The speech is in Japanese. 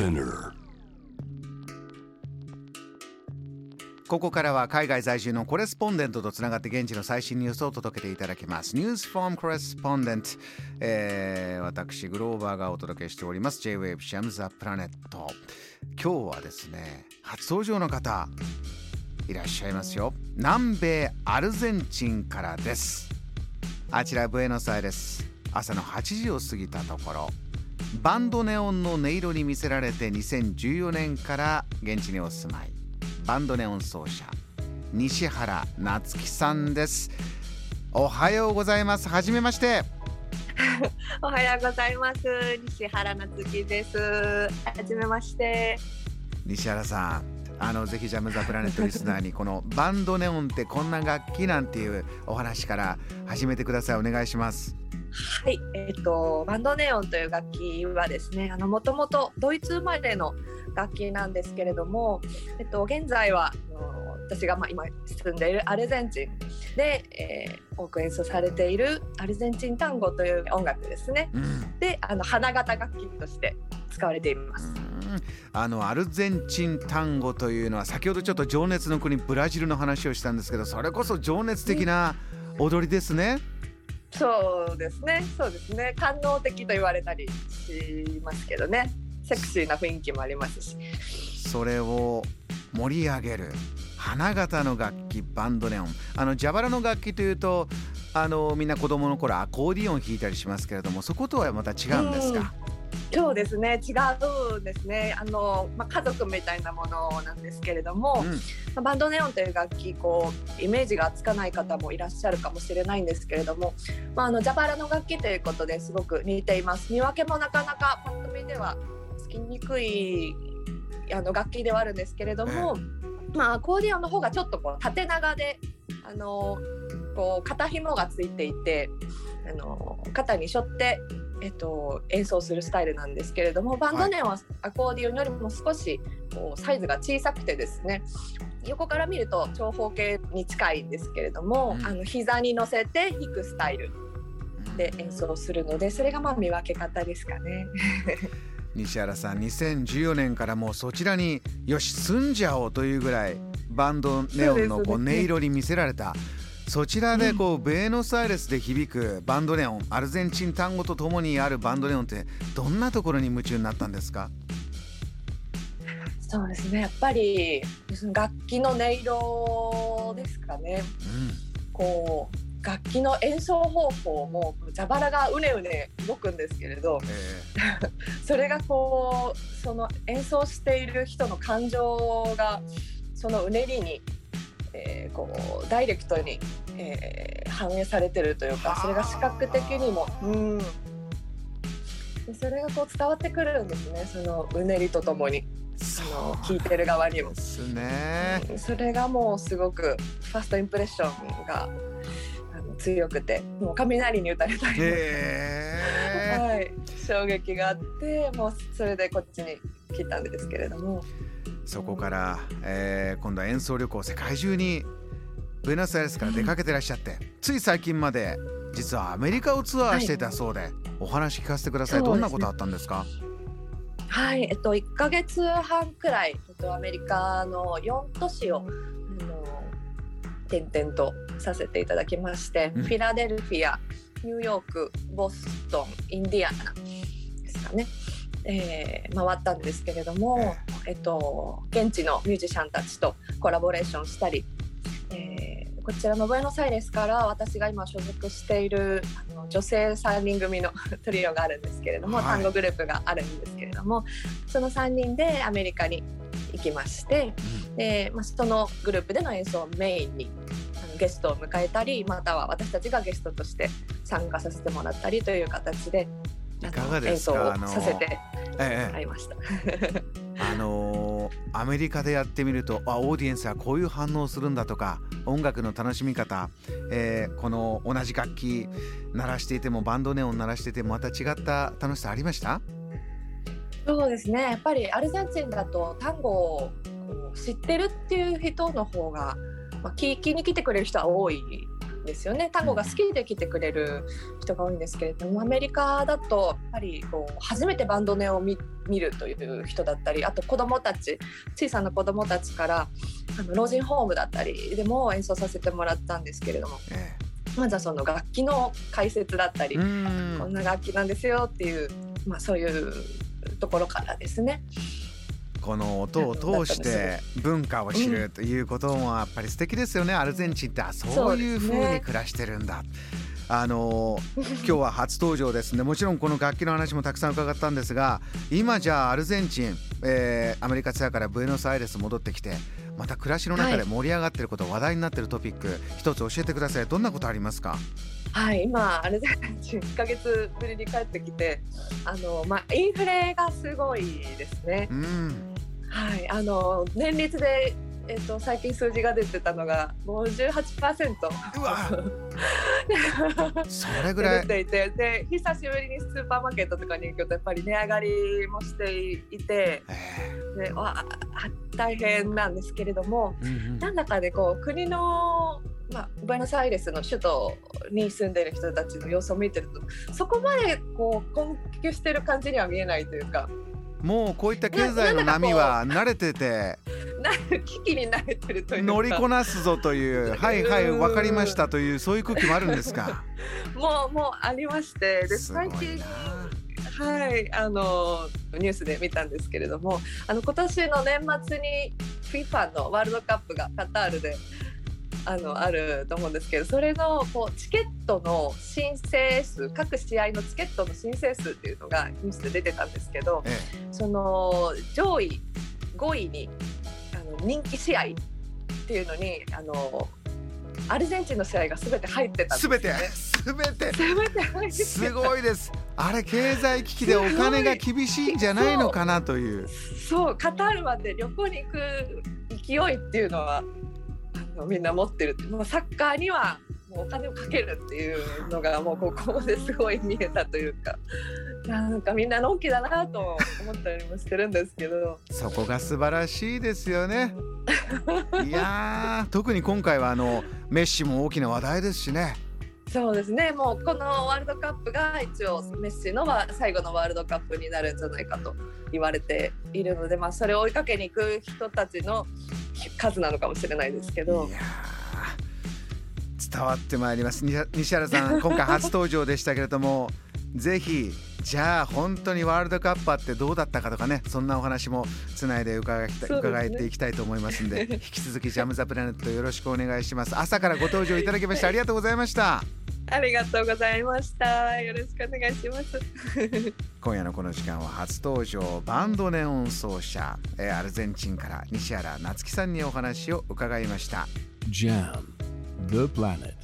Spinner ここからは海外在住のコレスポンデントとつながって現地の最新ニュースを届けていただきます。News from Correspondent、えー、私、グローバーがお届けしております。J-Wave Sham the Planet。今日はですね、初登場の方、いらっしゃいますよ。南米アルゼンチンからです。あちらブエノスアイレス。朝の8時を過ぎたところ、バンドネオンの音色に魅せられて2014年から現地にお住まい。バンドネオン奏者西原夏樹さんですおはようございますはじめまして おはようございます。西原夏樹です。はじめまして。西原さんあのぜひジャム・ザ・プラネットリスナーにこのバンドネオンってこんな楽器なんていうお話から始めてください。お願いします。はい、えっ、とバンドネオンという楽器はですね、あのもともとドイツ生まれの楽器なんですけれども、えっと現在は私がまあ今住んでいるアルゼンチンで、えー多く演奏されているアルゼンチン単語という音楽ですね。うんで、あの花形楽器として使われています。うんあのアルゼンチン単語というのは先ほどちょっと情熱の国ブラジルの話をしたんですけどそれこそ情熱的な踊りですね。そうですね、そうですね。官能的と言われたりしますけどね。セクシーな雰囲気もありますし。それを盛り上げる花形の楽器バンドネオンあの蛇腹の楽器というとあのみんな子供の頃アコーディオン弾いたりしますけれどもそことはまた違うんですか、そうですね、違うんですね。あの、まあ、家族みたいなものなんですけれども、うんまあバンドネオンという楽器、こうイメージがつかない方もいらっしゃるかもしれないんですけれども。まあ、あの蛇腹の楽器ということですごく似ています。見分けもなかなかパッと見ではつきにくい。あの楽器ではあるんですけれども、まあ、アコーディオンの方がちょっとこう縦長で。あの、こう肩紐がついていて。あの、肩に背負って。えっと、演奏するスタイルなんですけれどもバンドネオンはアコーディオンよりも少しこうサイズが小さくてですね横から見ると長方形に近いんですけれども、うんあの膝に乗せて弾くスタイルで演奏するのでそれがまあ見分け方ですかね。西原さん2014年からもうそちらによし住んじゃおうというぐらいバンドネオンのこう音色に見せられた。そちらでこうベーノスアイレスで響くバンドネオンアルゼンチン単語とともにあるバンドネオンってどんなところに夢中になったんですか？そうですね。やっぱり楽器の音色ですかね。こう楽器の演奏方法も蛇腹がうねうね動くんですけれどうんえ。それがこうその演奏している人の感情がそのうねりに、えーこうダイレクトに、えー反映されてるというかはあそれが視覚的にも、うん、でそれがこう伝わってくるんですねそのうねりとともに。ーあの聞いてる側にも。で。すね。うん。それがもうすごくファーストインプレッションが強くてもう雷に打たれたり、はい、衝撃があってもうそれでこっちに来たんですけれども。そこから、えー今度は演奏旅行世界中にブエノスアイレスから出かけてらっしゃって、つい最近まで実はアメリカをツアーしてたそうで、お話聞かせてください、ね。どんなことあったんですか？はい。えっと1ヶ月半くらい、えっと、アメリカの4都市を転々とさせていただきまして、うん。フィラデルフィアニューヨークボストンインディアナですかね、えー回ったんですけれども、えっと、現地のミュージシャンたちとコラボレーションしたり、えーこちらのブエノスアイレスから私が今所属しているあの女性3人組の トリオがあるんですけれども、はい。単語グループがあるんですけれどもその3人でアメリカに行きましてで、まあ、そのグループでの演奏をメインにあのゲストを迎えたりまたは私たちがゲストとして参加させてもらったりという形でいかがですか？演奏をさせてええ。もらいました。あのーアメリカでやってみるとあオーディエンスはこういう反応するんだとか音楽の楽しみ方、えーこの同じ楽器鳴らしていてもバンドネオン鳴らしていてもまた違った楽しさありました？そうですね。やっぱりアルゼンチンだと単語を知ってるっていう人の方が、まあ、聞きに来てくれる人は多いですよね。単語が好きで来てくれる人が多いんですけれどもアメリカだとやっぱりこう初めてバンドネを見るという人だったりあと子どもたち小さな子どもたちからあの老人ホームだったりでも演奏させてもらったんですけれども。ええ。まずはその楽器の解説だったりこんな楽器なんですよっていう、まあ、そういうところからですね。この音を通して文化を知るということもやっぱり素敵ですよね、うん、アルゼンチンってそういうふうに暮らしてるんだ。あの 今日は初登場ですね。もちろんこの楽器の話もたくさん伺ったんですが今じゃあアルゼンチン、えー、アメリカツアーからブエノスアイレス戻ってきてまた暮らしの中で盛り上がっていること、はい、話題になっているトピック一つ教えてください。どんなことありますか？はい今アルゼンチン1か月ぶりに帰ってきてあの、まあ、インフレがすごいですね。うん。はい、あの年率で、えっと、最近数字が出てたのが58%うわ。それぐらい。出ていてで久しぶりにスーパーマーケットとかに行くとやっぱり値上がりもしていてでわ大変なんですけれども、うんうん、なんだかでこう国のまあ、ブエノスアイレスの首都に住んでいる人たちの様子を見てるとそこまでこう困窮してる感じには見えないというか。もうこういった経済の波は慣れてて。危機に慣れてるという乗りこなすぞという。はいはい分かりましたというそういう空気もあるんですか？もうもうありまして。で最近はいあのニュースで見たんですけれどもあの今年の年末に FIFA のワールドカップがカタールであのあると思うんですけどそれのこうチケットの申請数各試合のチケットの申請数っていうのがニュースで出てたんですけど、ええ、その上位5位にあの人気試合っていうのにあのアルゼンチンの試合がすべて入ってたす、べてすべてすごいです。あれ経済危機でお金が厳しいんじゃないのかなというそうカタールまで旅行に行く勢いっていうのはみんな持ってるもうサッカーにはもうお金をかけるっていうのがもうここですごい見えたというかなんかみんなのんきだなと思ったりもしてるんですけど。そこが素晴らしいですよね。いや特に今回はあのメッシも大きな話題ですしね。そうですね。もうこのワールドカップが一応メッシの最後のワールドカップになるんじゃないかと言われているので、まあ、それを追いかけに行く人たちの数なのかもしれないですけど。伝わってまいります。西原さん 今回初登場でしたけれどもぜひじゃあ本当にワールドカップあってどうだったかとかねそんなお話もつないで伺い、ね、伺っていきたいと思いますんで引き続きジャム・ザ・プラネットよろしくお願いします。朝からご登場いただきましてありがとうございましたありがとうございました。よろしくお願いします。今夜のこの時間は初登場バンドネオン奏者アルゼンチンから西原夏樹さんにお話を伺いました。JAM The Planet